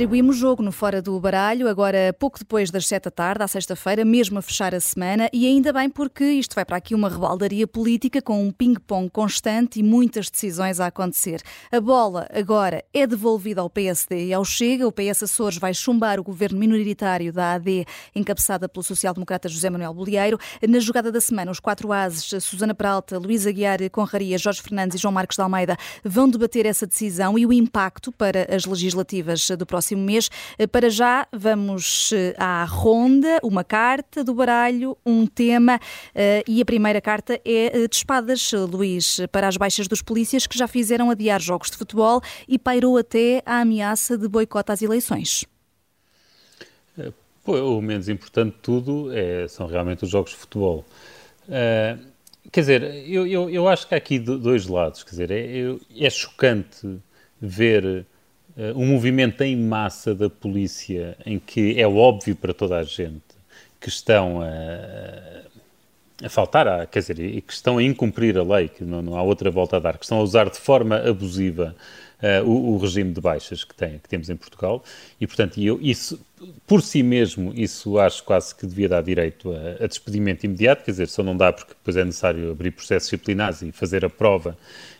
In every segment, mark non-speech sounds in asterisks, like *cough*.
Distribuímos jogo no Fora do Baralho, agora pouco depois das sete da tarde, à sexta-feira, mesmo a fechar a semana, e ainda bem porque isto vai para aqui uma rebaldaria política com um ping-pong constante e muitas decisões a acontecer. A bola agora é devolvida ao PSD e ao Chega. O PS Açores vai chumbar o governo minoritário da AD, encabeçada pelo social-democrata José Manuel Bolieiro. Na jogada da semana, os quatro ases, Susana Peralta, Luísa Aguiar Conraria, Jorge Fernandes e João Marcos de Almeida, vão debater essa decisão e o impacto para as legislativas do próximo próximo mês. Eh, para já, vamos eh, à ronda, uma carta do baralho, um tema, eh, e a primeira carta é de espadas, Luís, para as baixas dos polícias que já fizeram adiar jogos de futebol e pairou até a ameaça de boicote às eleições. O menos importante de tudo é, são realmente os jogos de futebol. Uh, quer dizer, eu, eu, eu, acho que há aqui dois lados. Quer dizer, é, é chocante ver um movimento em massa da polícia em que é óbvio para toda a gente que estão a, a faltar, a, quer dizer, e que estão a incumprir a lei, que não, não há outra volta a dar, que estão a usar de forma abusiva uh, o, o, regime de baixas que, tem, que temos em Portugal. E, portanto, eu, isso, por si mesmo, isso acho quase que devia dar direito a, a, despedimento imediato, quer dizer, só não dá porque depois é necessário abrir processos disciplinares e fazer a prova,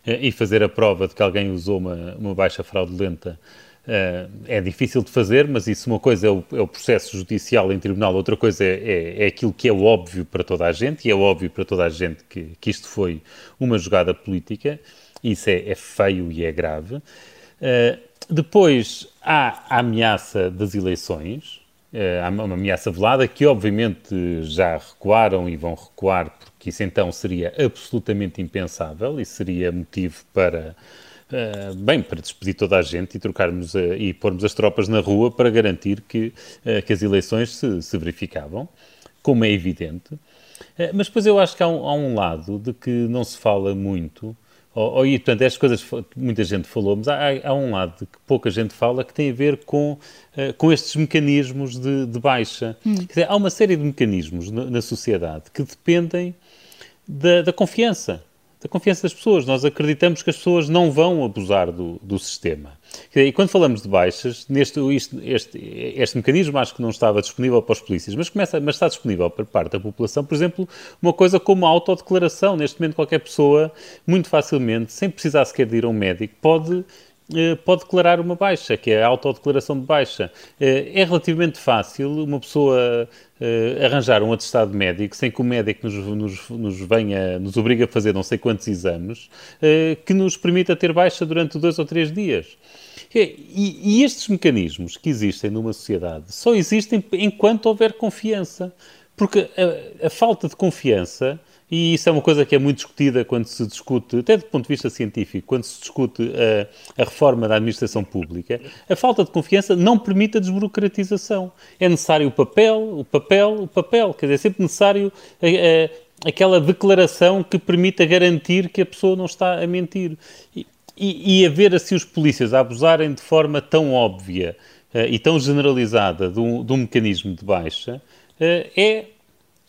uh, e fazer a prova de que alguém usou uma, uma baixa fraudulenta é difícil de fazer, mas isso uma coisa é o, é o processo judicial em tribunal, outra coisa é, é, é, aquilo que é óbvio para toda a gente, e é óbvio para toda a gente que, que isto foi uma jogada política. Isso é, é feio e é grave. Uh, depois há a ameaça das eleições, uh, há uma ameaça velada que obviamente já recuaram e vão recuar, porque isso então seria absolutamente impensável e seria motivo para, uh, bem, para despedir toda a gente e trocarmos uh, e pormos as tropas na rua para garantir que, que as eleições se, se, verificavam, como é evidente. mas depois eu acho que há um, há um lado de que não se fala muito, ou, ou, e, portanto, estas coisas muita gente falou, mas há, há, um lado que pouca gente fala que tem a ver com, uh, com estes mecanismos de, de baixa. Hum. Dizer, há uma série de mecanismos na, na sociedade que dependem da, da, confiança, da confiança das pessoas. Nós acreditamos que as pessoas não vão abusar do, do sistema. E quando falamos de baixas, neste, este, este, este, mecanismo acho que não estava disponível para os polícias, mas, começa, mas está disponível para parte da população, por exemplo, uma coisa como a autodeclaração. Neste momento, qualquer pessoa, muito facilmente, sem precisar sequer de ir a um médico, pode pode declarar uma baixa, que é a autodeclaração de baixa. Eh, é relativamente fácil uma pessoa eh, arranjar um atestado médico sem que o médico nos, nos, nos, venha, nos obrigue a fazer não sei quantos exames, que nos permita ter baixa durante dois ou três dias. E, e estes mecanismos que existem numa sociedade só existem enquanto houver confiança. Porque a, a falta de confiança e isso é uma coisa que é muito discutida quando se discute, até do ponto de vista científico, quando se discute a, a, reforma da administração pública, a falta de confiança não permite a desburocratização. É necessário o papel, o papel, o papel. Quer dizer, é sempre necessário a, a, aquela declaração que permita garantir que a pessoa não está a mentir. E, e, e haver assim os polícias a abusarem de forma tão óbvia uh, e tão generalizada de um, de um mecanismo de baixa uh, é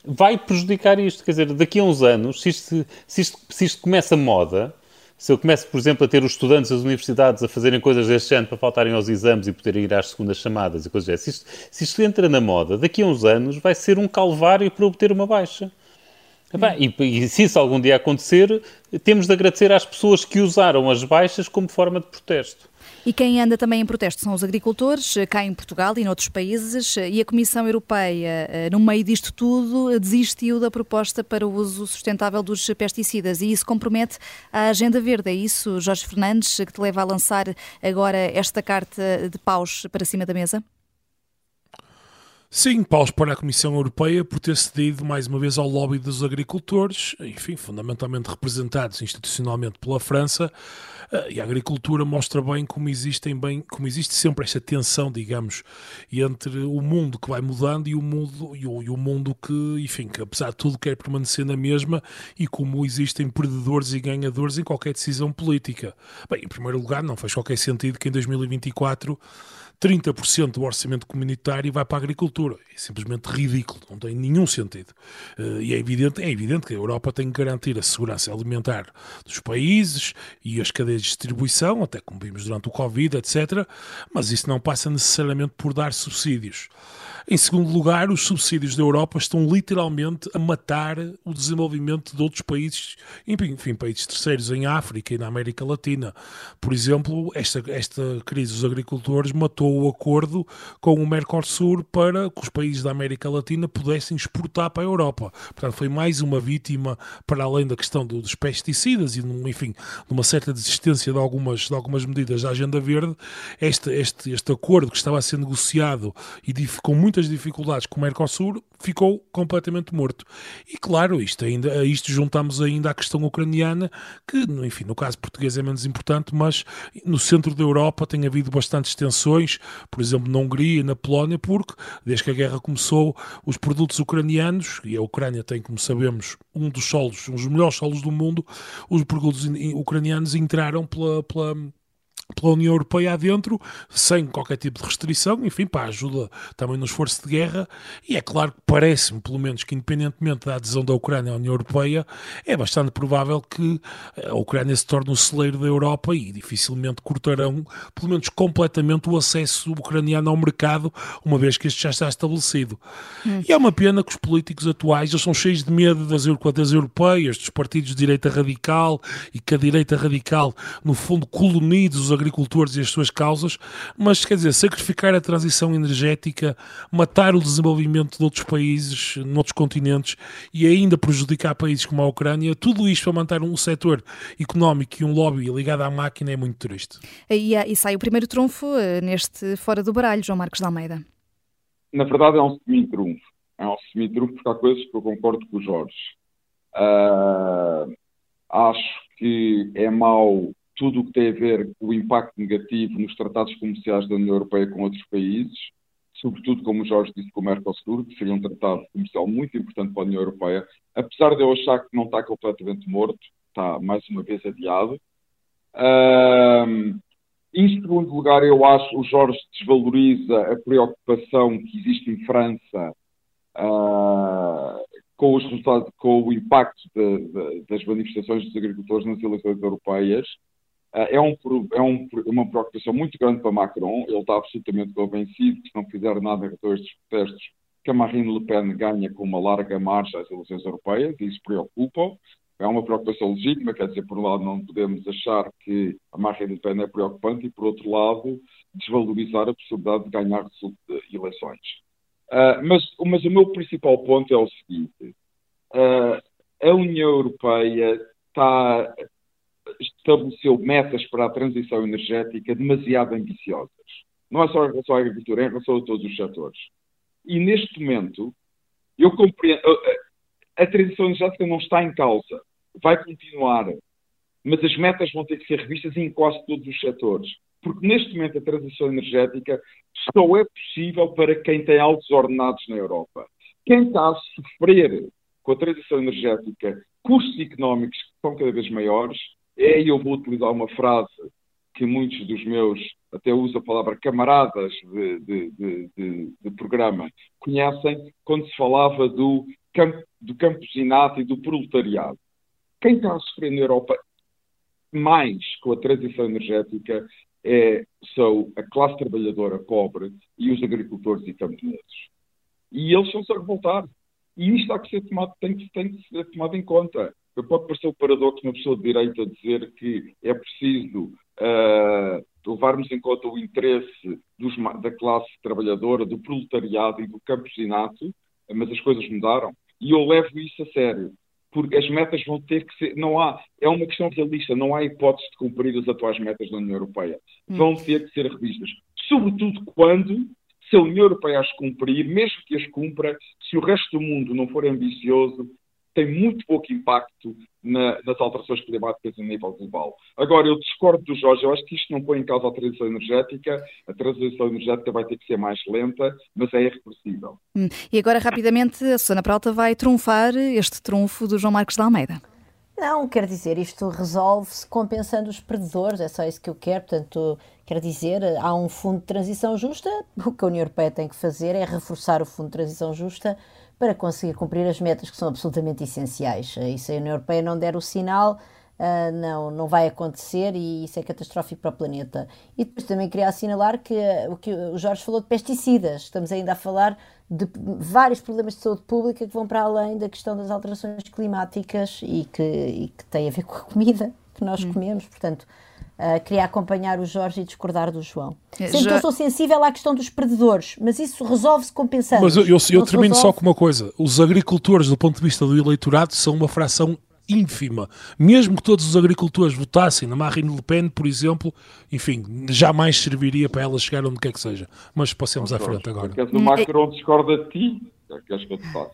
vai prejudicar isto. Quer dizer, daqui a uns anos, se isto, se isto, se isto começa moda, se eu começo, por exemplo, a ter os estudantes das universidades a fazerem coisas deste ano para faltarem aos exames e poderem ir às segundas chamadas e coisas dessas, se isto, se isto entra na moda, daqui a uns anos vai ser um calvário para obter uma baixa. E, e, se isso algum dia acontecer, temos de agradecer às pessoas que usaram as baixas como forma de protesto. E quem anda também em protesto são os agricultores, cá em Portugal e noutros países, e a Comissão Europeia, eh, no meio disto tudo, desistiu da proposta para o uso sustentável dos pesticidas e isso compromete a agenda verde. É isso, Jorge Fernandes, que te leva a lançar agora esta carta de paus para cima da mesa? Sim, paus para a Comissão Europeia por ter cedido mais uma vez ao lobby dos agricultores, enfim, fundamentalmente representados institucionalmente pela França, eh, e a agricultura mostra bem como existem bem, como existe sempre esta tensão, digamos, entre o mundo que vai mudando e o mundo e o, e o mundo que, enfim, que apesar de tudo quer permanecer na mesma e como existem perdedores e ganhadores em qualquer decisão política. Bem, em primeiro lugar, não faz qualquer sentido que em 2024 30% do orçamento comunitário vai para a agricultura. É simplesmente ridículo, não tem nenhum sentido. Uh, e é evidente, é evidente que a Europa tem que garantir a segurança alimentar dos países e as cadeias de distribuição, até como vimos durante o Covid, etc. Mas isso não passa necessariamente por dar subsídios. Em segundo lugar, os subsídios da Europa estão literalmente a matar o desenvolvimento de outros países, enfim, países terceiros em África e na América Latina. Por exemplo, esta, esta crise dos agricultores matou o acordo com o Mercosul para que os países da América Latina pudessem exportar para a Europa. Portanto, foi mais uma vítima, para além da questão dos pesticidas e, enfim, de uma certa desistência de algumas, de algumas medidas da Agenda Verde, este, este, este acordo que estava a ser negociado e com muito muitas dificuldades com o Mercosul, ficou completamente morto. E claro, isto ainda, a isto juntamos ainda a questão ucraniana, que, enfim, no caso português é menos importante, mas no centro da Europa tem havido bastantes tensões, por exemplo, na Hungria e na Polónia, porque desde que a guerra começou, os produtos ucranianos, e a Ucrânia tem, como sabemos, um dos solos, um dos melhores solos do mundo, os produtos ucranianos entraram pela, pela pela União Europeia adentro, sem qualquer tipo de restrição, enfim, para ajuda também no esforço de guerra, e é claro que parece-me, pelo menos, que independentemente da adesão da Ucrânia à União Europeia, é bastante provável que a Ucrânia se torne o celeiro da Europa e dificilmente cortarão, pelo menos completamente, o acesso ucraniano ao mercado, uma vez que este já está estabelecido. Hum. E é uma pena que os políticos atuais, eles são cheios de medo das, das europeias, dos partidos de direita radical, e que a direita radical, no fundo, coloniza os agricultores e as suas causas, mas quer dizer, sacrificar a transição energética, matar o desenvolvimento de outros países, noutros continentes e ainda prejudicar países como a Ucrânia, tudo isto para manter um setor económico e um lobby ligado à máquina é muito triste. E, e sai o primeiro trunfo eh, neste Fora do Baralho, João Marcos de Almeida. Na verdade é um semi-trunfo. É um semi-trunfo porque há coisas que eu concordo com o Jorge. Uh, acho que é mau tudo o que tem a ver com o impacto negativo nos tratados comerciais da União Europeia com outros países, sobretudo, como o Jorge disse, com o Mercosul, que seria um tratado comercial muito importante para a União Europeia, apesar de eu achar que não está completamente morto, está mais uma vez adiado. Um, em segundo lugar, eu acho que o Jorge desvaloriza a preocupação que existe em França uh, com, os resultados, com o impacto de, de, das manifestações dos agricultores nas eleições europeias. Ah, é, um, é um, uma preocupação muito grande para Macron. Ele está absolutamente convencido que, se não fizer nada com estes protestos, que a Marine Le Pen ganha com uma larga marcha às eleições europeias, e isso preocupa. É uma preocupação legítima, quer dizer, por um lado, não podemos achar que a Marine Le Pen é preocupante, e por outro lado, desvalorizar a possibilidade de ganhar eleições. Uh, mas, mas, o meu principal ponto é o seguinte: uh, a União Europeia está estabeleceu metas para a transição energética demasiado ambiciosas. Não é só em relação à agricultura, é em relação a todos os setores. E neste momento, eu compreendo. A, a transição energética não está em causa. Vai continuar. Mas as metas vão ter que ser revistas em quase todos os setores. Porque neste momento a transição energética só é possível para quem tem altos ordenados na Europa. Quem está a sofrer com a transição energética custos económicos que são cada vez maiores e eu vou utilizar uma frase que muitos dos meus, até uso a palavra camaradas de, de, de, de programa, conhecem, quando se falava do, camp, do campesinato e do proletariado. Quem está a sofrer na Europa mais com a transição energética é, são a classe trabalhadora pobre e os agricultores e camponeses. E eles estão-se a revoltar. E isto que ser tomado, tem tem que ser tomado em conta pode parecer o paradoxo uma pessoa de direita dizer que é preciso uh, levarmos em conta o interesse dos, da classe trabalhadora, do proletariado e do campesinato, mas as coisas mudaram. E eu levo isso a sério, porque as metas vão ter que ser. Não há, é uma questão realista, não há hipótese de cumprir as atuais metas da União Europeia. Hum. Vão ter que ser revistas. Sobretudo quando, se a União Europeia as cumprir, mesmo que as cumpra, se o resto do mundo não for ambicioso, tem muito pouco impacto na, nas alterações climáticas a nível global. Agora, eu discordo do Jorge, eu acho que isto não põe em causa a transição energética, a transição energética vai ter que ser mais lenta, mas é irreversível. Hum. E agora, rapidamente, a Susana Pralta vai trunfar este trunfo do João Marcos de Almeida. Não, quer dizer, isto resolve-se compensando os perdedores, é só isso que eu quero. Portanto, quer dizer, há um fundo de transição justa, o que a União Europeia tem que fazer é reforçar o fundo de transição justa para conseguir cumprir as metas que são absolutamente essenciais. E se a União Europeia não der o sinal, Uh, não, não vai acontecer e isso é catastrófico para o planeta. E depois também queria assinalar que uh, o que o Jorge falou de pesticidas, estamos ainda a falar de vários problemas de saúde pública que vão para além da questão das alterações climáticas e que, e que têm a ver *laughs* com a comida que nós hum. comemos, portanto. Uh, queria acompanhar o Jorge e discordar do João. É, Sempre Já... que eu sou sensível à questão dos predadores, mas isso resolve-se compensando. Mas eu, eu, eu termino resolve... só com uma coisa: os agricultores, do ponto de vista do eleitorado, são uma fração ínfima. Mesmo que todos os agricultores votassem na Marine Le Pen, por exemplo, enfim, jamais serviria para ela chegar onde quer que seja. Mas passemos à frente agora. Porque o Macron discorda de ti, é queres que eu te faça?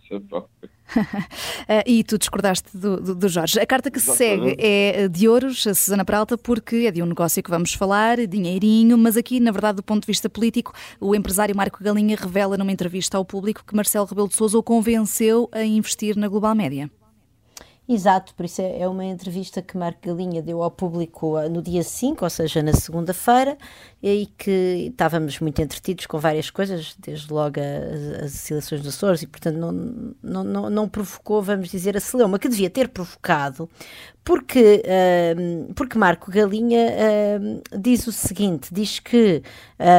Uh, *laughs* e tu discordaste do, do, do, Jorge. A carta que se segue é de Ouros, a Susana Pralta, porque é de um negócio que vamos falar, dinheirinho, mas aqui, na verdade, do ponto de vista político, o empresário Marco Galinha revela numa entrevista ao público que Marcelo Rebelo de Sousa o convenceu a investir na Global Média. Exato, por isso é, é uma entrevista que Marco Galinha deu ao público ah, no dia 5, ou seja, na segunda-feira, e que estávamos muito entretidos com várias coisas, desde logo as, as eleições dos Açores, e portanto não, não, não, não, provocou, vamos dizer, a celeuma, que devia ter provocado, porque, porque Marco Galinha diz o seguinte: diz que.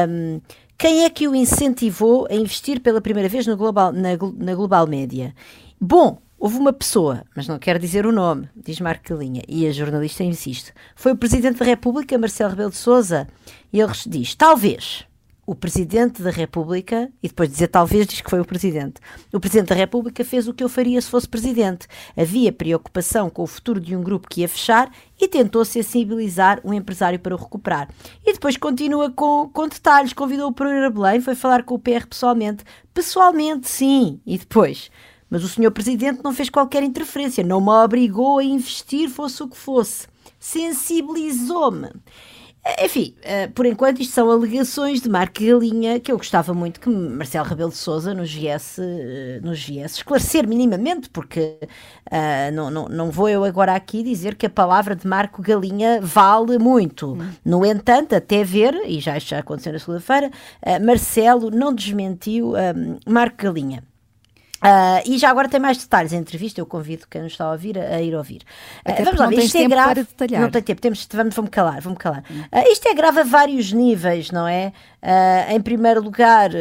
Um, quem é que o incentivou a investir pela primeira vez no global, na, na Global Média? Bom, Houve uma pessoa, mas não quero dizer o nome, diz Marco e a jornalista insiste. Foi o Presidente da República, Marcelo Rebelo de Sousa, e ele diz, talvez, o Presidente da República, e depois de dizer talvez, diz que foi o Presidente. O Presidente da República fez o que eu faria se fosse Presidente. Havia preocupação com o futuro de um grupo que ia fechar e tentou sensibilizar o empresário para o recuperar. E depois continua com, com detalhes. Convidou o Pereira Belém, foi falar com o PR pessoalmente. Pessoalmente, sim. E depois mas o senhor presidente não fez qualquer interferência, não me obrigou a investir, fosse o que fosse. Sensibilizou-me. Enfim, eh, por enquanto isto são alegações de Marco Galinha que eu gostava muito que Marcelo Rebelo de Sousa nos viesse, eh, nos viesse esclarecer minimamente, porque uh, não, não, não vou eu agora aqui dizer que a palavra de Marco Galinha vale muito. Hum. No entanto, até ver, e já isto já aconteceu na segunda-feira, uh, Marcelo não desmentiu Marco Galinha. Uh, e já agora tem mais detalhes. A entrevista eu convido quem nos está a ouvir a, a ir ouvir. Uh, vamos lá ver, isto é grave. Não tem tempo, temos, vamos, vamos calar, vamos calar. Uh, isto é grave a vários níveis, não é? Em primeiro lugar,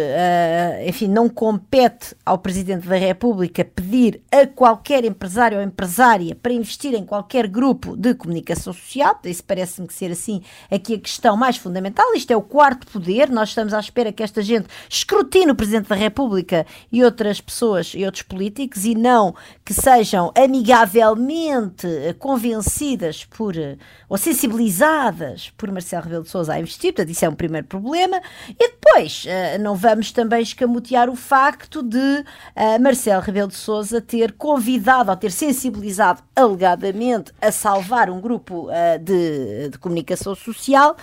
enfim, não compete ao Presidente da República pedir a qualquer empresário ou empresária para investir em qualquer grupo de comunicação social. Isso parece-me que ser assim aqui a questão mais fundamental. Isto é o quarto poder. Nós estamos à espera que esta gente escrutine o Presidente da República e outras pessoas e outros políticos e não que sejam amigavelmente convencidas por ou sensibilizadas por Marcelo Rebelo de Sousa a investir. Portanto, isso é um primeiro problema. E depois, uh, não vamos também escamotear o facto de Marcelo Rebelo de Sousa ter convidado ou ter sensibilizado alegadamente a salvar um grupo de, de comunicação social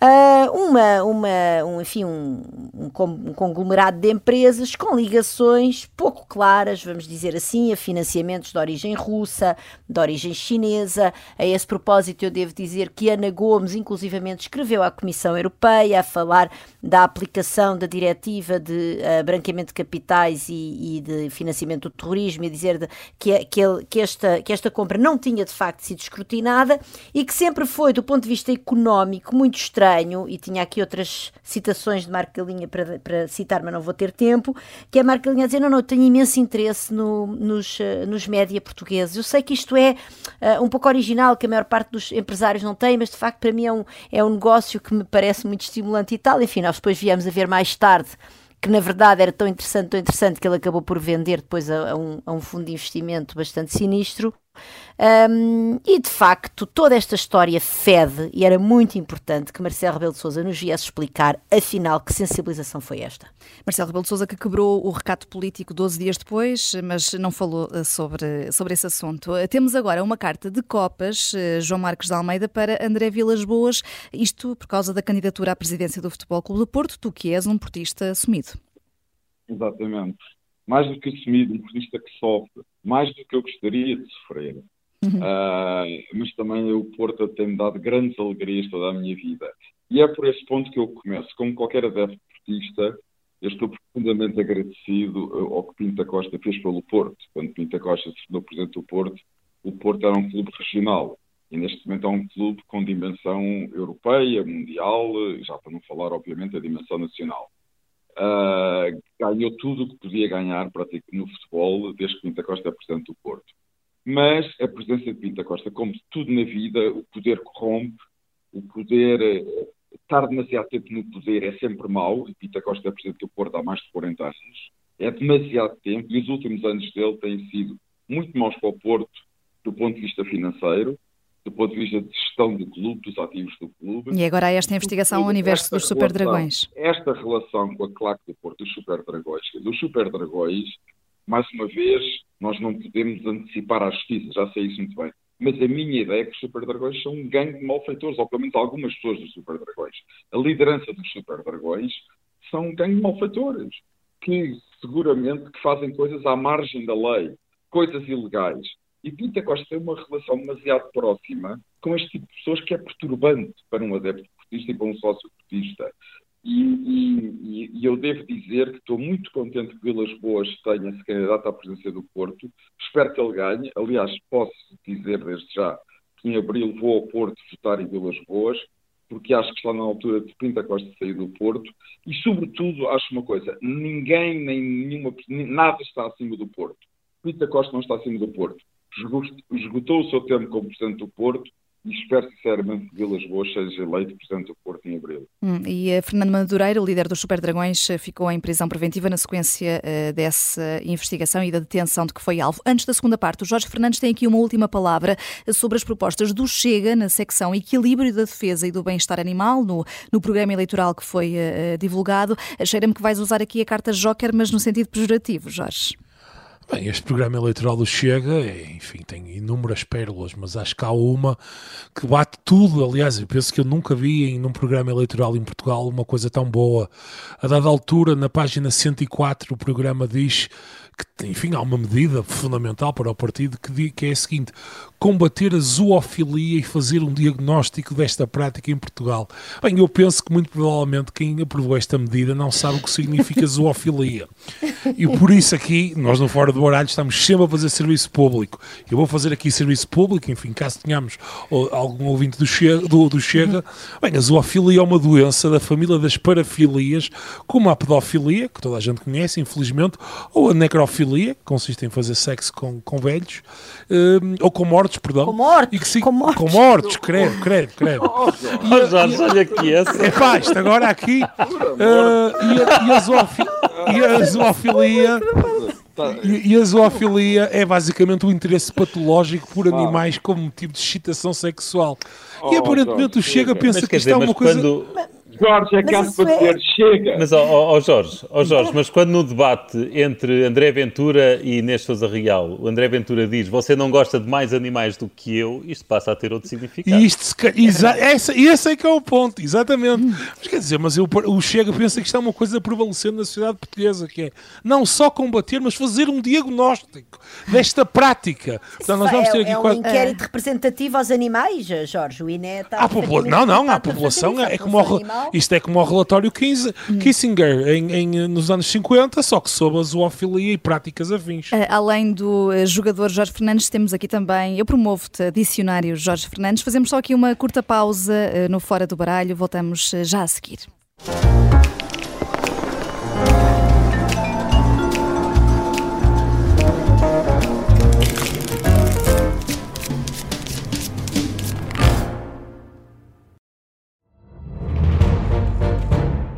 Uh, uma, uma, um, enfim, um, um, um, conglomerado de empresas com ligações pouco claras, vamos dizer assim, a financiamentos de origem russa, de origem chinesa. A esse propósito, eu devo dizer que Ana Gomes, inclusivamente, escreveu à Comissão Europeia a falar da aplicação da diretiva de uh, branqueamento de capitais e, e, de financiamento do terrorismo e dizer de, que, que, que, esta, que esta compra não tinha de facto sido escrutinada e que sempre foi, do ponto de vista económico, muito estranho e tinha aqui outras citações de Marco Galinha para, para citar, mas não vou ter tempo, que é Marco Galinha a dizer, não, não, eu tenho imenso interesse no, nos, uh, nos média portugueses. Eu sei que isto é uh, um pouco original, que a maior parte dos empresários não tem, mas de facto para mim é um, é um negócio que me parece muito estimulante e tal. Enfim, nós depois viemos a ver mais tarde que na verdade era tão interessante, tão interessante que ele acabou por vender depois a, a, um, a um fundo de investimento bastante sinistro. Um, e de facto, toda esta história fede e era muito importante que Marcelo Rebelo de Sousa nos viesse explicar, afinal, que sensibilização foi esta. Marcelo Rebelo de Sousa que quebrou o recato político 12 dias depois, mas não falou eh, sobre, sobre esse assunto. Eh, temos agora uma carta de copas, eh, João Marcos de Almeida, para André Vilas Boas, isto por causa da candidatura à presidência do Futebol Clube do Porto, tu que és um portista assumido. Exatamente. Mais do que assumido, um portista que sofre, mais do que eu gostaria de sofrer. Uhum. Uh, mas também o Porto tem-me dado grandes alegrias toda a minha vida. E é por esse ponto que eu começo. Como qualquer adepto portista, eu estou profundamente agradecido eh, ao que Pinta Costa fez pelo Porto. Quando Pinta Costa se tornou presidente do Porto, o Porto era um clube regional. E neste momento é um clube com dimensão europeia, mundial, já para não falar, obviamente, a dimensão nacional. Uh, ganhou tudo o que podia ganhar no futebol desde que Pinta Costa é presidente do Porto. Mas a presença de Pinta Costa, como tudo na vida, o poder corrompe, o poder, eh, estar demasiado tempo no poder é sempre mau, e Pinta Costa é presidente do Porto há mais de 40 anos, é demasiado tempo, e os últimos anos dele têm sido muito maus para o Porto do ponto de vista financeiro, do ponto de vista de gestão do clube, dos ativos do clube. E agora há esta investigação ao universo dos Super Dragões. Esta relação com a claque do Porto, dos Super Dragões, dos Super Dragões, mais uma vez, nós não podemos antecipar a justiça, já sei isso muito bem. Mas a minha ideia é que os Super Dragões são um gangue de malfeitores, ou pelo menos algumas pessoas dos Super Dragões. A liderança dos Super Dragões são um gangue de malfeitores, que seguramente que fazem coisas à margem da lei, coisas ilegais. E Pinta Costa tem uma relação demasiado próxima com este tipo de pessoas que é perturbante para um adepto portista e para um sócio portista. E, e, e, eu devo dizer que estou muito contente que Vilas Boas tenha se candidato à presidência do Porto. Espero que ele ganhe. Aliás, posso dizer desde já que em abril vou ao Porto votar em Vilas Boas, porque acho que está na altura de Pinta Costa sair do Porto. E, sobretudo, acho uma coisa: ninguém, nem nenhuma, nada está acima do Porto. Pinta Costa não está acima do Porto esgotou o seu tempo como Presidente do Porto e espero sinceramente que Vilas Boas seja eleito Presidente do Porto em abril. Hum, e a Fernando Madureira, o líder dos Super Dragões, eh, ficou em prisão preventiva na sequência uh, dessa investigação e da detenção de que foi alvo. Antes da segunda parte, o Jorge Fernandes tem aqui uma última palavra eh, sobre as propostas do Chega na secção Equilíbrio da Defesa e do Bem-Estar Animal, no, no programa eleitoral que foi uh, divulgado. Cheira-me que vais usar aqui a carta Joker, mas no sentido pejorativo, Jorge. Bem, este programa eleitoral do Chega, é, enfim, tem inúmeras pérolas, mas acho que há uma que bate tudo. Aliás, eu penso que eu nunca vi em um programa eleitoral em Portugal uma coisa tão boa. A dada altura, na página 104, o programa diz que, enfim, há uma medida fundamental para o partido que, que é a seguinte: combater a zoofilia e fazer um diagnóstico desta prática em Portugal. Bem, eu penso que muito provavelmente quem aprovou esta medida não sabe o que significa *laughs* zoofilia. E por isso aqui, nós no Fora do Baralho estamos sempre a fazer serviço público. Eu vou fazer aqui serviço público, enfim, caso tenhamos algum ouvinte do Chega, do, do Chega. Bem, a zoofilia é uma doença da família das parafilias, como a pedofilia, que toda a gente conhece, infelizmente, ou a necrofilia, que consiste em fazer sexo com, com velhos, um, ou com mortos, perdão. Com mortos, se, com mortos. Com mortos, creio, creio, creio. *laughs* Oh, Jorge, olha aqui essa. É pá, isto agora aqui. Uh, e, a, e, a zoofilia, e a zoofilia e, a zoofilia é basicamente o interesse patológico por animais como motivo de excitação sexual. e oh, aparentemente o Chega pensa que isto é uma coisa. Quando... Jorge é caso para dizer, é... chega. Mas, ó oh, oh, Jorge, oh Jorge, mas quando no debate entre André Ventura e Inês Sousa Real, o André Ventura diz você não gosta de mais animais do que eu, isto passa a ter outro significado. Isto, exa essa, esse é que é o ponto, exatamente. Mas quer dizer, mas eu, o Chega pensa que isto é uma coisa prevalecendo na sociedade portuguesa, que é não só combater, mas fazer um diagnóstico desta prática. Então, nós vamos ter aqui é, um inquérito representativo aos animais, Jorge, o INE está... Não, não, a população é, é como... O, isto é como o relatório Kissinger em, em, nos anos 50, só que sob a zoofilia e práticas afins. Uh, além do uh, jogador Jorge Fernandes, temos aqui também, eu promovo-te dicionário Jorge Fernandes. Fazemos só aqui uma curta pausa uh, no Fora do Baralho, voltamos já a seguir.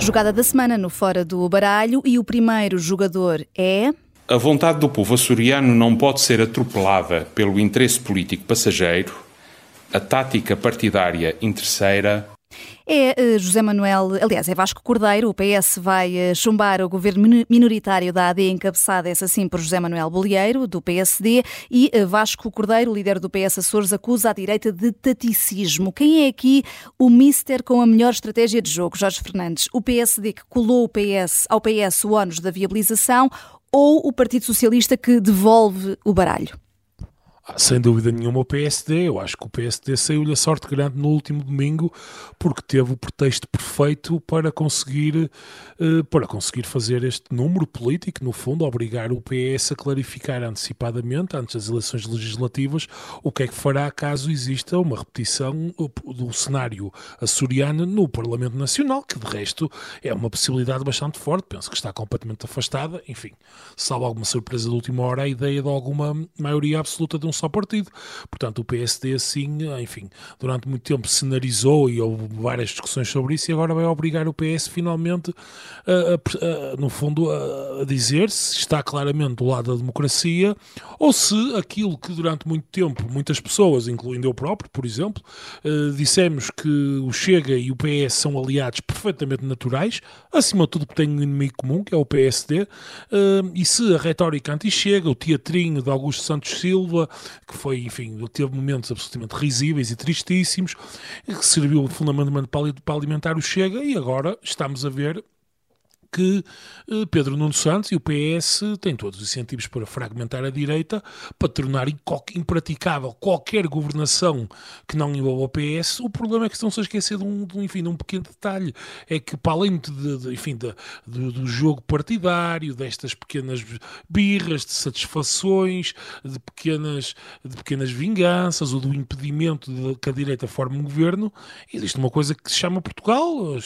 Jogada da semana no Fora do Baralho e o primeiro jogador é. A vontade do povo açoriano não pode ser atropelada pelo interesse político passageiro, a tática partidária interesseira. É eh, José Manuel, aliás, é Vasco Cordeiro. O PS vai eh, chumbar o governo minoritário da AD, encabeçado, essa sim, por José Manuel Bolieiro, do PSD, e eh, Vasco Cordeiro, líder do PS Açores, acusa a direita de taticismo. Quem é aqui o mister com a melhor estratégia de jogo? Jorge Fernandes. O PSD que colou o PS, ao PS o ónus da viabilização ou o Partido Socialista que devolve o baralho? Sem dúvida nenhuma o PSD. Eu acho que o PSD saiu-lhe a sorte grande no último domingo porque teve o pretexto perfeito para conseguir, uh, para conseguir fazer este número político, no fundo, obrigar o PS a clarificar antecipadamente, antes das eleições legislativas, o que é que fará caso exista uma repetição do cenário açoriano no Parlamento Nacional, que de resto é uma possibilidade bastante forte. Penso que está completamente afastada. Enfim, salvo alguma surpresa de última hora, a ideia de alguma maioria absoluta de um só partido. Portanto, o PSD, assim, enfim, durante muito tempo cenarizou e houve várias discussões sobre isso e agora vai obrigar o PS finalmente, a, a, a, no fundo, a, dizer se está claramente do lado da democracia ou se aquilo que durante muito tempo muitas pessoas, incluindo eu próprio, por exemplo, uh, dissemos que o Chega e o PS são aliados perfeitamente naturais, acima de tudo que têm um inimigo comum, que é o PSD, uh, e se a retórica anti-Chega, o teatrinho de Augusto Santos Silva, que foi, enfim, teve momentos absolutamente risíveis e tristíssimos, que serviu fundamentalmente para alimentar o Chega, e agora estamos a ver que eh, Pedro Nuno Santos e o PS têm todos os incentivos para fragmentar a direita, para tornar impraticável qualquer governação que não envolva o PS. O problema é que estão-se a esquecer de um, de enfim, de um pequeno detalhe, é que para além de, de enfim, de, de, do jogo partidário, destas pequenas birras, de satisfações, de pequenas, de pequenas vinganças ou do impedimento de que a direita forme um governo, existe uma coisa que se chama Portugal,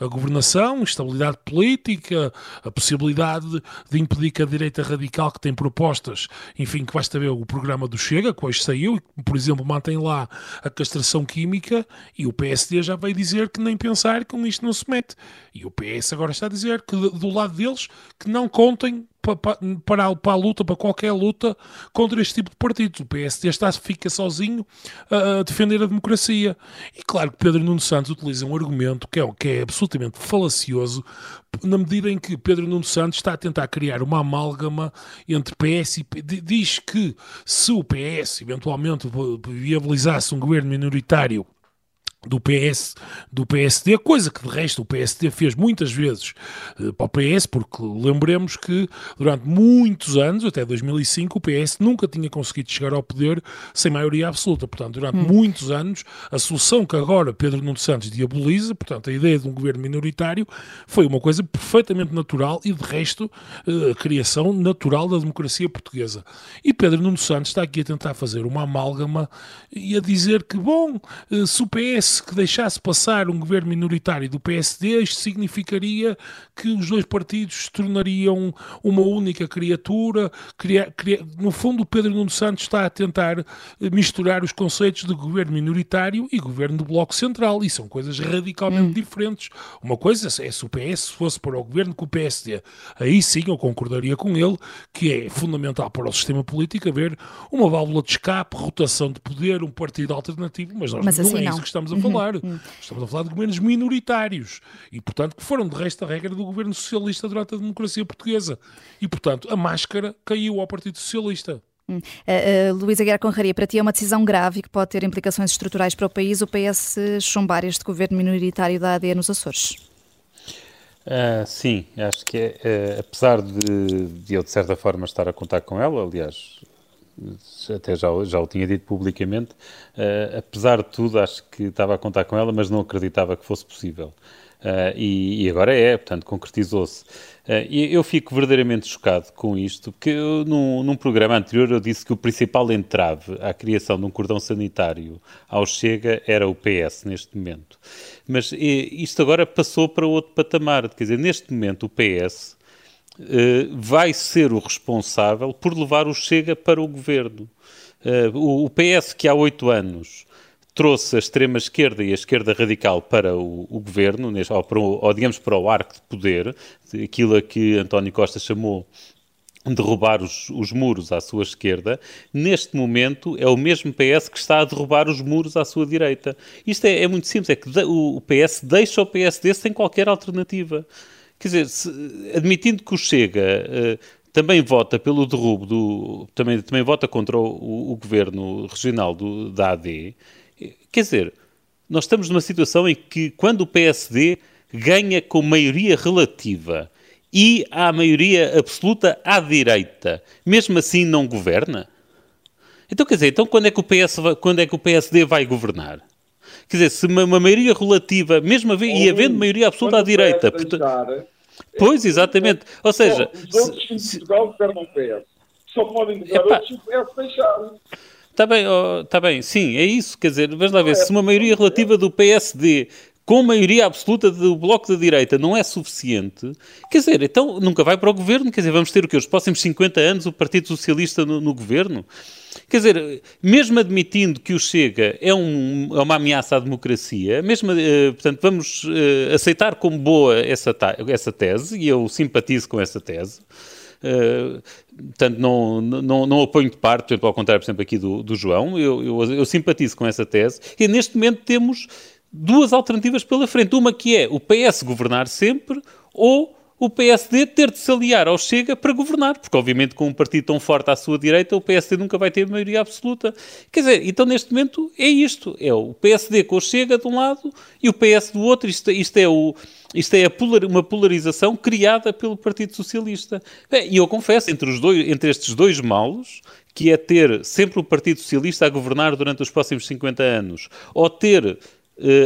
a governação, estabilidade política, política, a possibilidade de, impedir que a direita radical que tem propostas, enfim, que basta ver o programa do Chega, que hoje saiu, por exemplo, mantém lá a castração química e o PSD já veio dizer que nem pensar que com isto não se mete. E o PS agora está a dizer que do lado deles que não contem para, para, para, a luta, para qualquer luta contra este tipo de partidos. O PSD está, fica sozinho a, a defender a democracia. E claro que Pedro Nuno Santos utiliza um argumento que é, que é absolutamente falacioso, na medida em que Pedro Nuno Santos está a tentar criar uma amálgama entre PS e diz que se o PS eventualmente viabilizasse um governo minoritário do PS, do PSD, coisa que de resto o PSD fez muitas vezes uh, para o PS, porque lembremos que durante muitos anos, até 2005, o PS nunca tinha conseguido chegar ao poder sem maioria absoluta. Portanto, durante hum. muitos anos, a solução que agora Pedro Nuno Santos diaboliza, portanto, a ideia de um governo minoritário, foi uma coisa perfeitamente natural e de resto uh, a criação natural da democracia portuguesa. E Pedro Nuno Santos está aqui a tentar fazer uma amálgama e a dizer que, bom, uh, se o PS que deixasse passar um governo minoritário do PSD, isto significaria que os dois partidos se tornariam uma única criatura. no fundo, o Pedro Nuno Santos está a tentar eh, misturar os conceitos de governo minoritário e governo do Bloco Central, e são coisas radicalmente hum. diferentes. Uma coisa é se o PS fosse para o governo com o PSD, aí sim eu concordaria com ele que é fundamental para o sistema político haver uma válvula de escape, rotação de poder, um partido alternativo, mas nós mas não assim é não. isso que estamos a falar. Uhum. Estamos a falar de governos minoritários e, portanto, que foram de resto a regra do governo socialista durante a democracia portuguesa. E, portanto, a máscara caiu ao Partido Socialista. Uh, uh, Luísa Guerra Conraria, para ti é uma decisão grave e que pode ter implicações estruturais para o país o PS chumbar este governo minoritário da AD nos Açores? Uh, sim, acho que é, apesar de, de, eu de certa forma estar a contar com ela, aliás, até já, já o tinha dito publicamente, uh, apesar de tudo, acho que estava a contar com ela, mas não acreditava que fosse possível. Uh, e, e, agora é, portanto, concretizou-se. Uh, eu fico verdadeiramente chocado com isto, porque eu, num, num, programa anterior eu disse que o principal entrave à criação de um cordão sanitário ao Chega era o PS, neste momento. Mas e, isto agora passou para outro patamar, quer dizer, neste momento o PS vai ser o responsável por levar o Chega para o governo. o, o PS que há oito anos trouxe a extrema-esquerda e a esquerda radical para o, o governo, ou, para o, ou, digamos para o arco de poder, aquilo a que António Costa chamou derrubar os, os, muros à sua esquerda, neste momento é o mesmo PS que está a derrubar os muros à sua direita. Isto é, é muito simples, é que o PS deixa o PSD sem qualquer alternativa. Quer dizer, se, admitindo que o Chega uh, também vota pelo derrubo do... também, também vota contra o, o, governo regional do, da AD, Quer dizer, nós estamos numa situação em que, quando o PSD ganha com maioria relativa e há maioria absoluta à direita, mesmo assim não governa? Então, quer dizer, então quando é que o, PS, quando é que o PSD vai governar? Quer dizer, se uma, uma maioria relativa, mesmo havendo, e havendo maioria absoluta à direita... Portanto, pois, exatamente. Ou seja... os outros se, Portugal o PS. Só podem deixar outros se o PS deixar. Está bem, oh, tá bem, sim, é isso. Quer dizer, vamos lá ver, se uma maioria relativa do PSD com maioria absoluta do Bloco da Direita não é suficiente, quer dizer, então nunca vai para o governo, quer dizer, vamos ter o que? Os próximos 50 anos o Partido Socialista no, no governo? Quer dizer, mesmo admitindo que o Chega é, um, é uma ameaça à democracia, mesmo, uh, portanto, vamos uh, aceitar como boa essa, essa tese, e eu simpatizo com essa tese, Uh, portanto, não, não, não apoio de parte, portanto, ao contrário, por exemplo, aqui do, do João, eu, eu, eu simpatizo com essa tese, e neste momento temos duas alternativas pela frente. Uma que é o PS governar sempre, ou o PSD ter de se aliar ao Chega para governar, porque obviamente com um partido tão forte à sua direita, o PSD nunca vai ter maioria absoluta. Quer dizer, então neste momento é isto, é o PSD com o Chega de um lado e o PS do outro, isto, isto é, o, isto é polar, uma polarização criada pelo Partido Socialista. E eu confesso, entre, os dois, entre estes dois malos, que é ter sempre o Partido Socialista a governar durante os próximos 50 anos, ou ter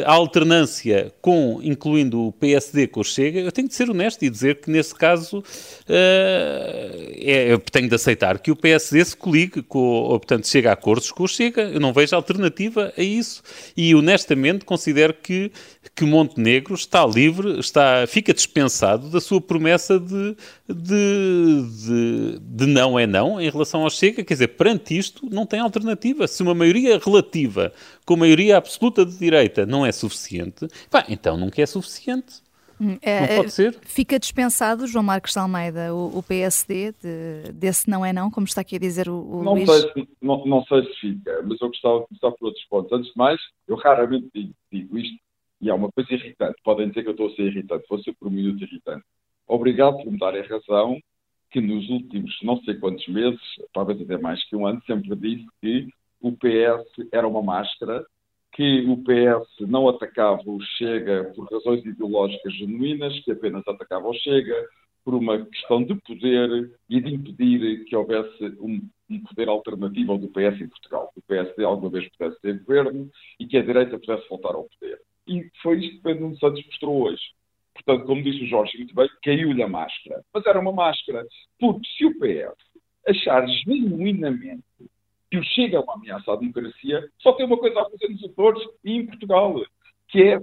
a alternância com, incluindo o PSD com o Chega, eu tenho de ser honesto e dizer que nesse caso uh, é, eu tenho de aceitar que o PSD se coligue, com, ou portanto chega a acordos com o Chega, eu não vejo alternativa a isso. E honestamente considero que, que Montenegro está livre, está, fica dispensado da sua promessa de, de, de, de não é não em relação ao Chega, quer dizer, perante isto não tem alternativa. Se uma maioria relativa com maioria absoluta de direita não é suficiente, pá, então nunca é suficiente. Hum, é, não pode ser. Fica dispensado, João Marcos Almeida, o, o PSD, de, desse não é não, como está aqui a dizer o, o não Luís? Sei, não, não sei se fica, mas eu gostava de começar por outros pontos. Antes de mais, eu raramente digo, digo isto, e é uma coisa irritante. Podem dizer que eu estou a ser irritante, vou ser por um minuto irritante. Obrigado por me darem razão que nos últimos não sei quantos meses, talvez até mais que um ano, sempre disse que o PS era uma máscara, que o PS não atacava o Chega por razões ideológicas genuínas, que apenas atacava o Chega por uma questão de poder e de impedir que houvesse um, um poder alternativo ao do PS em Portugal, que o PSD alguma vez pudesse ter governo e que a direita pudesse voltar ao poder. E foi isto que Pedro Santos mostrou hoje. Portanto, como disse o Jorge muito bem, caiu-lhe a máscara. Mas era uma máscara. Porque se o PS achar genuinamente que o Chega é uma ameaça à democracia, só tem uma coisa a fazer nos Açores e em Portugal, que é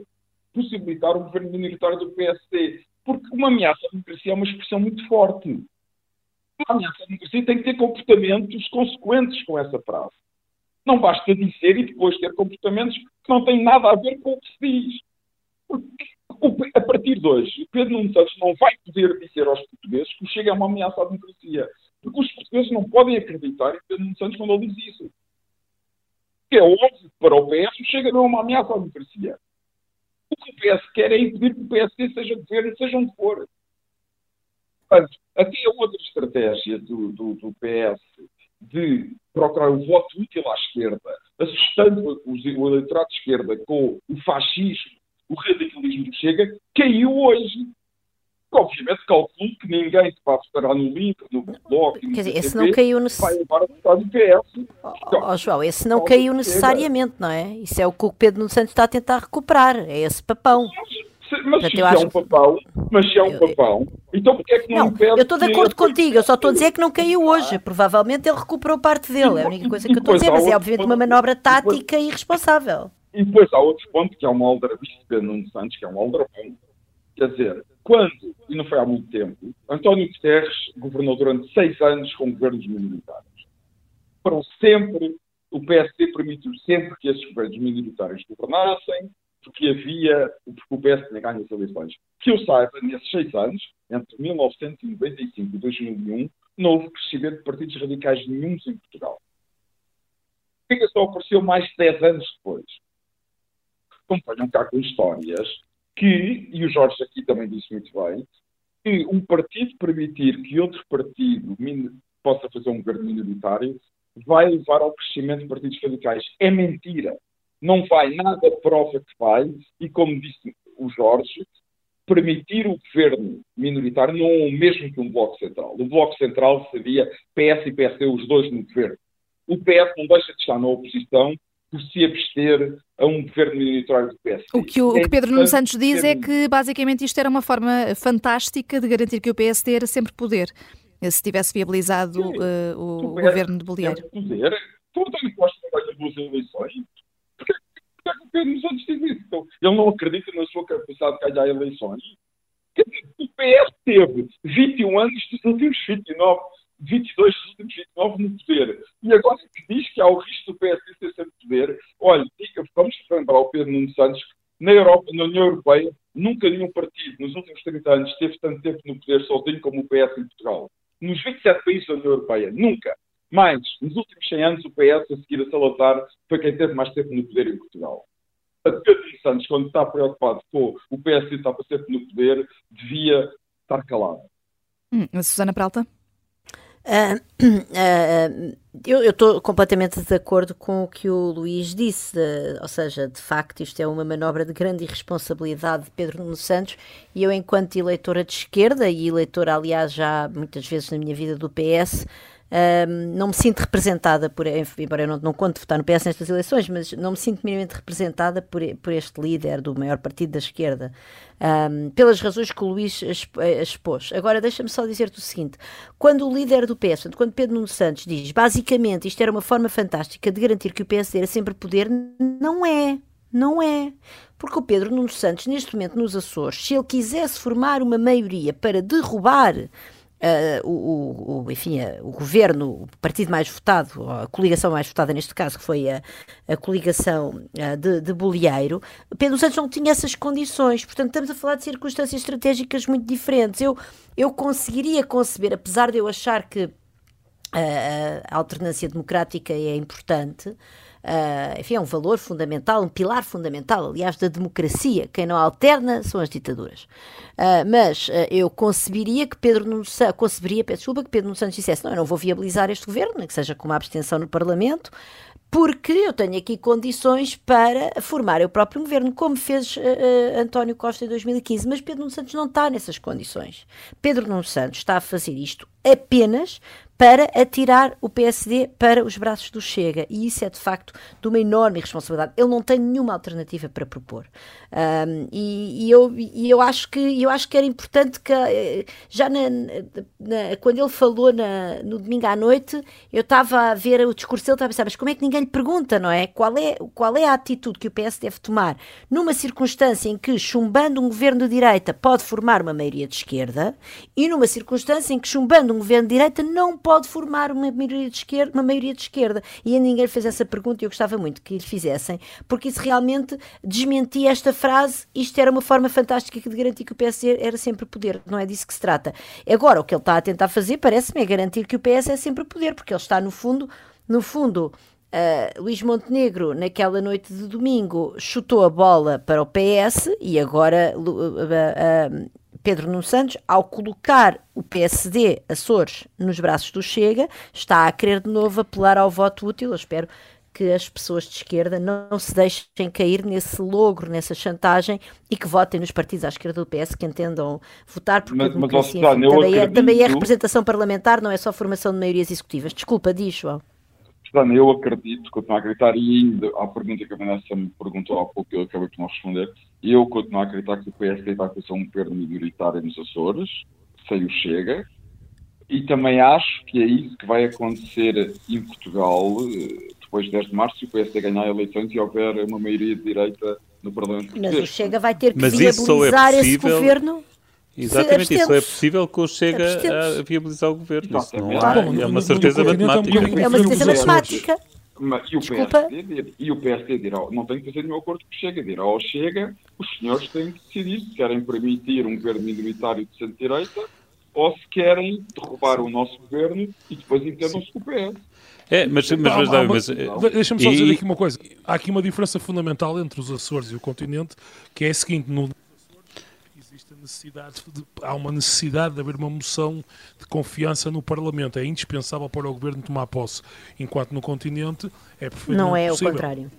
possibilitar o governo minoritário do PSD. Porque uma ameaça à democracia é uma expressão muito forte. Uma ameaça à democracia tem que ter comportamentos consequentes com essa frase. Não basta dizer e depois ter comportamentos que não têm nada a ver com o que se diz. Porque, a partir de hoje, Pedro Nuno Santos não vai poder dizer aos portugueses que o Chega é uma ameaça à democracia. Porque os portugueses não podem acreditar em Pedro Nuno Santos quando ele diz isso. Que é óbvio para o PS o Chega não é uma ameaça à democracia. O que o PS quer é impedir que o PSD seja governo, seja onde for. Portanto, até a outra estratégia do, do, do PS de procurar o voto útil à esquerda, assustando o eleitorado de esquerda com o fascismo, o radicalismo que chega, caiu hoje obviamente calculo que ninguém que vai votar no LIMP, no Bloco, Quer dizer, esse não caiu vai levar a votar no PS. Oh, oh, João, esse não caiu necessariamente, não é? Isso é o que o Pedro Nuno Santos está a tentar recuperar, é esse papão. mas se é um papão, mas se é um papão, então porque é que não, não Eu estou de acordo contigo, eu só estou a dizer que não caiu hoje. Provavelmente ele recuperou parte dele, é a única coisa que eu estou a dizer, mas é obviamente uma manobra tática e irresponsável. E depois há outro ponto que é uma aldrabice de Nuno Santos, que é um aldrabão. Quer dizer, quando, e não foi há muito tempo, António Guterres governou durante seis anos com governos minoritários. Foram sempre, o PSD permitiu sempre que esses governos minoritários governassem, porque havia, porque o PS tinha ganho as eleições. Que eu saiba, nesses seis anos, entre 1995 e 2001, não houve crescimento de partidos radicais nenhums em Portugal. O que só apareceu mais de 10 anos depois? Acompanham cá com histórias que, e o Jorge aqui também disse muito bem, que um partido permitir que outro partido possa fazer um governo minoritário vai levar ao crescimento de partidos radicais. É mentira. Não vai, nada prova que vai, e como disse o Jorge, permitir o governo minoritário não é o mesmo que um Bloco Central. O Bloco Central seria PS e PSD, os dois no governo. O PS não deixa de estar na oposição por se abster a um governo minoritário do PS. O que o, o que Pedro Nuno Santos diz é que basicamente isto era uma forma fantástica de garantir que o PSD era sempre poder, se tivesse viabilizado uh, o, o governo de Bolieiro. Poder. Tu António Costa não vai duas eleições. Que o Nuno Santos diz isso? Então, ele não acredita na sua capacidade de ganhar eleições. O PS teve 21 anos dos últimos 29 22 dos últimos 29 no poder. E agora que diz que há o risco do PSD ser sempre poder, olha, diga, vamos lembrar ao Pedro Nuno Santos, na Europa, na União Europeia, nunca nenhum partido nos últimos 30 anos teve tanto tempo no poder sozinho como o PS em Portugal. Nos 27 países da União Europeia, nunca. Mas, nos últimos 100 anos, o PS, a seguir a Salazar, foi quem teve mais tempo no poder em Portugal. Pedro Santos, quando está preocupado com o PS estar sempre no poder, devia estar calado. Hum, Susana Pralta? Uh, uh, eu estou completamente de acordo com o que o Luís disse, ou seja, de facto, isto é uma manobra de grande irresponsabilidade de Pedro Nuno Santos. E eu, enquanto eleitora de esquerda, e eleitora, aliás, já muitas vezes na minha vida do PS, um, não me sinto representada por, embora eu não, não conte votar no PS nestas eleições, mas não me sinto minimamente representada por, por este líder do maior partido da esquerda, um, pelas razões que o Luís expôs. Agora, deixa-me só dizer-te o seguinte: quando o líder do PS, quando Pedro Nuno Santos diz basicamente isto era uma forma fantástica de garantir que o PSD era sempre poder, não é. Não é. Porque o Pedro Nuno Santos, neste momento nos Açores, se ele quisesse formar uma maioria para derrubar Uh, o, o, enfim, uh, o governo, o partido mais votado, a coligação mais votada neste caso, que foi a, a coligação uh, de, de Bolieiro, Pedro Santos não tinha essas condições. Portanto, estamos a falar de circunstâncias estratégicas muito diferentes. Eu, eu conseguiria conceber, apesar de eu achar que a alternância democrática é importante, Uh, enfim, é um valor fundamental, um pilar fundamental, aliás, da democracia. Quem não alterna são as ditaduras. Uh, mas uh, eu conceberia que Pedro Nuno Santos, conceberia, peço desculpa, que Pedro Nuno Santos dissesse, não, eu não vou viabilizar este governo, que seja com uma abstenção no Parlamento, porque eu tenho aqui condições para formar o próprio governo, como fez António Costa em 2015. Mas Pedro Nuno Santos não está nessas condições. Pedro Nuno Santos está a fazer isto apenas para atirar o PSD para os braços do Chega. E isso é, de facto, de uma enorme responsabilidade. Ele não tem nenhuma alternativa para propor. Um, e, e, eu, e eu, acho que, eu acho que era importante que, eh, já na, na, quando ele falou na, no domingo à noite, eu estava a ver o discurso dele, estava a pensar, mas como é que ninguém lhe pergunta, não é? Qual é, qual é a atitude que o PS deve tomar numa circunstância em que, chumbando um governo de direita, pode formar uma maioria de esquerda, e numa circunstância em que, chumbando um governo de direita, não pode pode formar uma maioria de esquerda, uma maioria de esquerda. E ninguém fez essa pergunta e eu gostava muito que lhe fizessem, porque isso realmente desmentia esta frase, isto era uma forma fantástica de garantir que o PS era sempre poder, não é disso que se trata. Agora, o que ele está a tentar fazer, parece-me, é garantir que o PS é sempre poder, porque ele está no fundo, no fundo, Uh, Luís Montenegro, naquela noite de domingo, chutou a bola para o PS e agora uh, uh, Pedro Nuno Santos, ao colocar o PSD Açores nos braços do Chega, está a querer de novo apelar ao voto útil. Eu espero que as pessoas de esquerda não se deixem cair nesse logro, nessa chantagem e que votem nos partidos à esquerda do PS que entendam votar, porque mas, mas, enfim, também, acredito... é, também, é, representação parlamentar, não é só formação de maiorias executivas. Desculpa, diz, João. eu acredito, continuo a acreditar, e ainda à pergunta que a Vanessa me perguntou há pouco, eu acabei por não responder, Eu continuo a acreditar que o PSD vai fazer um governo minoritário nos Açores, sem o Chega, e também acho que é isso que vai acontecer em Portugal eh, depois de 10 de março, se o PSD ganhar eleições e houver uma maioria de direita no Parlamento Mas o Chega vai ter que Mas isso só é viabilizar esse possível- governo. Exatamente, isso só é possível que o Chega Abstemos. a viabilizar o governo. Isso não há, é uma certeza é um matemática. É uma certeza matemática. Mas, e, o Desculpa. PSD, dir- e o PSD dirá, não tem que fazer nenhum acordo o Chega, dirá ao Chega, os senhores têm que decidir se querem permitir um governo minoritário de centro-direita ou se querem derrubar o nosso governo e depois entendam-se com o PS. É, mas, mas, Há- mas, uma- mas, eh, Deixa-me só e- dizer aqui uma coisa. Há aqui uma diferença fundamental entre os Açores e o continente, que é a seguinte: no existe a necessidade de- há uma necessidade de haver uma moção de confiança no Parlamento. É indispensável para o governo tomar posse, enquanto no continente é perfeitamente Não é o possível. contrário.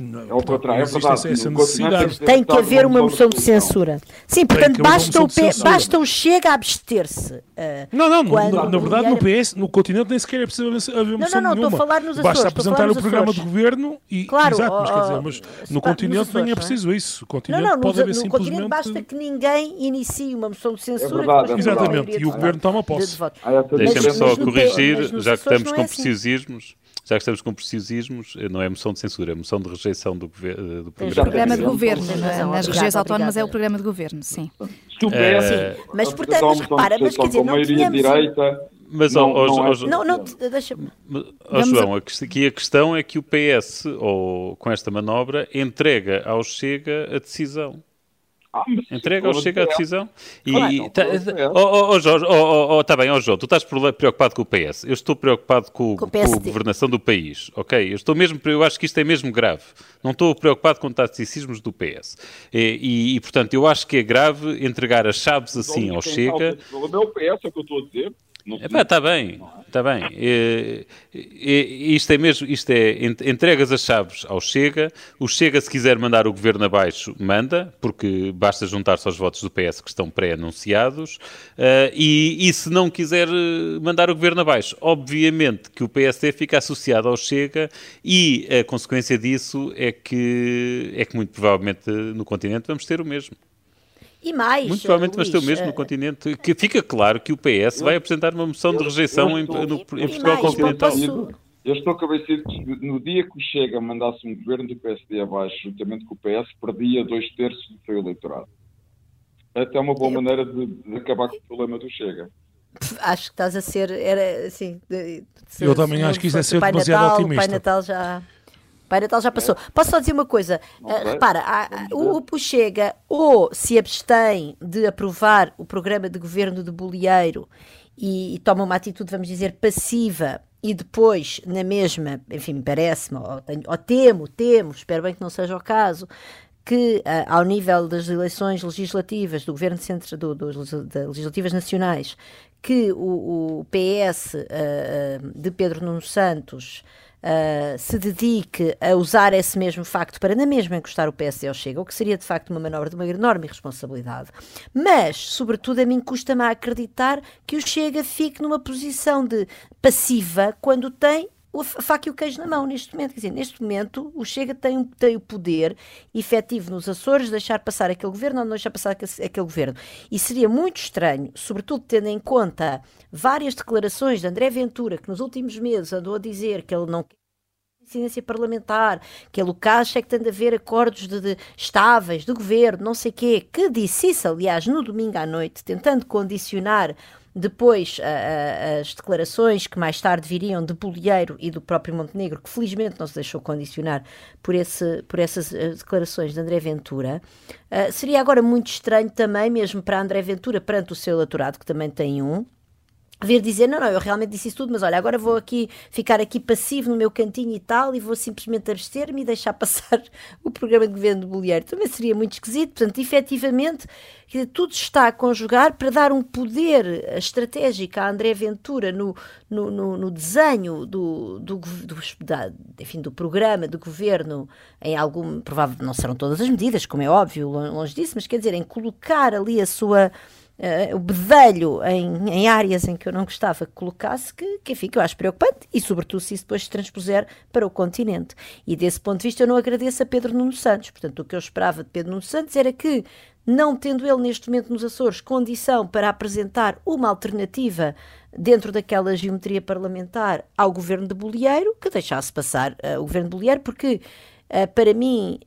Não, É o portanto, contrário, é verdade. essa, necessidade. Tem que haver uma moção de censura. Sim, portanto, basta o, P- basta o Chega a abster-se. ah, Não, não, na, na o verdade no PS, no continente nem sequer é preciso haver moção não, estou a falar nos Açores, Basta apresentar o programa de governo e Claro, exato, mas quer ó, dizer, mas se no continente nem é não é? preciso isso. O Não, continente não, pode no, haver no continente simplesmente basta que ninguém inicie uma moção de censura. É é. Exatamente, e o governo toma posse. de votos. Há essa Deixa-me Mas- só corrigir, já que estamos não com é assim. preciosismos, já que estamos com preciosismos, eh, não é moção de censura, é moção de rejeição do, gover- eh, do programa. Programa de governo. razão, Nas regiões autónomas é o programa de governo, sim. Se o PS É, Sim, mas, portanto, mas repara, mas quer dizer, não tínhamos... direita, Mas, Não, ó, ó, não é- ó, Não, não, te- deixa-me... Ó, Vamos João, aqui a questão é que o PS, ou com esta manobra, entrega ao Chega a decisão. Ah, Entrega for Chega PS, decisão. E não, tá- ó, Jorge, ó, ó, ó, tá bem, ó, João, tu estás preocupado com o PS. Eu estou preocupado com, Com com a governação do país, ok? Eu estou mesmo, eu acho que isto é mesmo grave. Não estou preocupado com os taticismos do PS. E, e, e, portanto, eu acho que é grave entregar as chaves assim ao Chega. problema é o PS, é o que eu estou a dizer. Está bem, está bem. É, é, isto é mesmo, isto é, en- entregas as chaves ao Chega, o Chega se quiser mandar o governo abaixo, manda, porque basta juntar-se aos votos do PS que estão pré-anunciados, ah, e, e se não quiser eh, mandar o governo abaixo, obviamente que o PSD fica associado ao Chega e a consequência disso é que, é que muito provavelmente no continente vamos ter o mesmo. E mais, Muito provavelmente vamos ter o Luís, mesmo eh, no continente. Que fica claro que o PS vai apresentar uma moção de rejeição em, no- em Portugal mais, continental. posso- Eu estou convencido que no dia que o Chega mandasse um governo do PSD abaixo, juntamente com o PS, perdia dois terços do seu eleitorado. Até é uma boa maneira de, de acabar com o problema do Chega. Acho que estás a ser, era assim... de- de- Eu também acho que isso é ser demasiado Natal, otimista. O Pai Natal já... Pai Natal já passou. Posso só dizer uma coisa? Sei. repara, há- o, o Chega ou se abstém de aprovar o programa de governo de Bolieiro e, e toma uma atitude, vamos dizer, passiva e depois, na mesma, enfim, me parece-me, ou, ou temo, temo, espero bem que não seja o caso, que ah, ao nível das eleições legislativas do governo de centro, do, dos das legislativas nacionais, que o, o PS ah, ah, de Pedro Nuno Santos ah, se dedique a usar esse mesmo facto para na mesma encostar o PSD ao Chega, o que seria de facto uma manobra de uma enorme irresponsabilidade. Mas, sobretudo, a mim custa-me acreditar que o Chega fique numa posição de passiva quando tem a faca e o queijo na mão neste momento. Quer dizer, neste momento o Chega tem, tem o poder efetivo nos Açores de deixar passar aquele governo ou não deixar passar aquele, aquele governo. E seria muito estranho, sobretudo tendo em conta várias declarações de André Ventura, que nos últimos meses andou a dizer que ele não incidência parlamentar, que ele o acha é que tem de haver acordos de, de- estáveis do governo, não sei quê, que disse isso, aliás, no domingo à noite, tentando condicionar depois a- a- as declarações que mais tarde viriam de Bolieiro e do próprio Montenegro, que felizmente não se deixou condicionar por, esse, por essas eh, declarações de André Ventura, ah, seria agora muito estranho também, mesmo para André Ventura, perante o seu eleitorado, que também tem um, vir dizer, não, não, eu realmente disse isso tudo, mas olha, agora vou aqui ficar aqui passivo no meu cantinho e tal, e vou simplesmente abster-me e deixar *laughs* passar o programa de governo de Bolieiro. Também seria muito esquisito, portanto, efetivamente, dizer, tudo está a conjugar para dar um poder estratégico a André Ventura no, no, no, no desenho do, do, do, da- enfim, do programa do governo em algum, provável, não serão todas as medidas, como é óbvio, lon- longe disso, mas quer dizer, em colocar ali a sua uh, o bedelho em, em, áreas em que eu não gostava que colocasse, que, que, enfim, que eu acho preocupante e, sobretudo, se isso depois se transpuser para o continente. E desse ponto de vista, eu não agradeço a Pedro Nuno Santos. Portanto, o que eu esperava de Pedro Nuno Santos era que, não tendo ele neste momento nos Açores condição para apresentar uma alternativa dentro daquela geometria parlamentar ao governo de Bolieiro, que deixasse passar uh, o governo de Bolieiro, porque uh, para mim,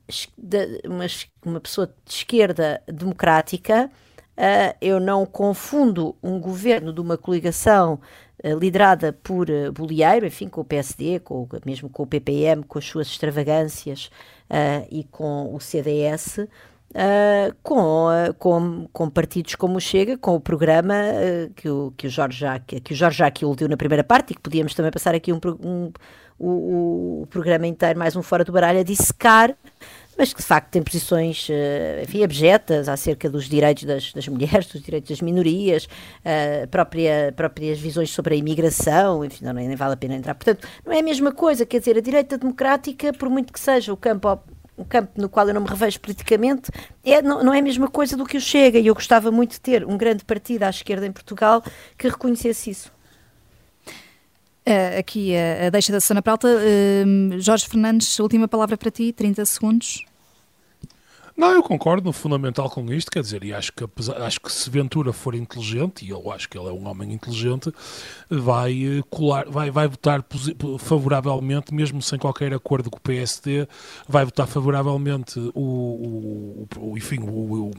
uma, uma pessoa de esquerda democrática Uh, eu não confundo um governo de uma coligação uh, liderada por uh, Bolieiro, enfim, com o PSD, com, mesmo com o PPM, com as suas extravagâncias e com o CDS, com, com, com, partidos como o Chega, com o programa que, o, que, o Jorge já, que, o Jorge já aqui deu na primeira parte e que podíamos também passar aqui um, um o, o, programa inteiro, mais um fora do baralho, a dissecar mas que de facto tem posições uh, enfim, abjetas acerca dos direitos das, das mulheres, dos direitos das minorias, uh, própria, próprias visões sobre a imigração, enfim, não, nem vale a pena entrar. Portanto, não é a mesma coisa, quer dizer, a direita democrática, por muito que seja o campo o campo no qual eu não me revejo politicamente, é, não, não é a mesma coisa do que o Chega, e eu gostava muito de ter um grande partido à esquerda em Portugal que reconhecesse isso. Uh, aqui a, a deixa da Susana Pralta. Uh, Jorge Fernandes, última palavra para ti, 30 segundos. Não, eu concordo no fundamental com isto, quer dizer, e acho que, acho que se Ventura for inteligente, e eu acho que ele é um homem inteligente, vai eh, colar, vai, vai votar favoravelmente, mesmo sem qualquer acordo com o PSD, vai votar favoravelmente o, o, o enfim, o,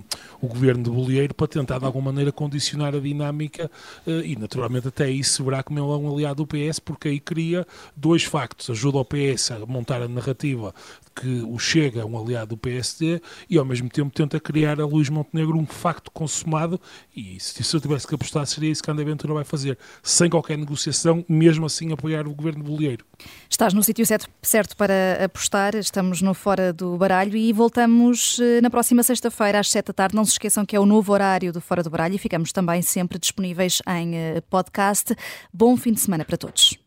o, governo de Bolieiro para tentar de alguma maneira condicionar a dinâmica eh, e naturalmente até aí se verá como ele é um aliado do PS, porque aí cria dois factos, ajuda o PS a montar a narrativa que o Chega é um aliado do PSD e ao mesmo tempo tenta criar a Luís Montenegro um facto consumado e se eu tivesse que apostar seria isso que André Ventura vai fazer, sem qualquer negociação, mesmo assim apoiar o governo de Bolieiro. Estás no sítio certo para apostar, estamos no Fora do Baralho e voltamos eh, na próxima sexta-feira às sete da tarde. Não se esqueçam que é o novo horário do Fora do Baralho e ficamos também sempre disponíveis em eh, podcast. Bom fim de semana para todos.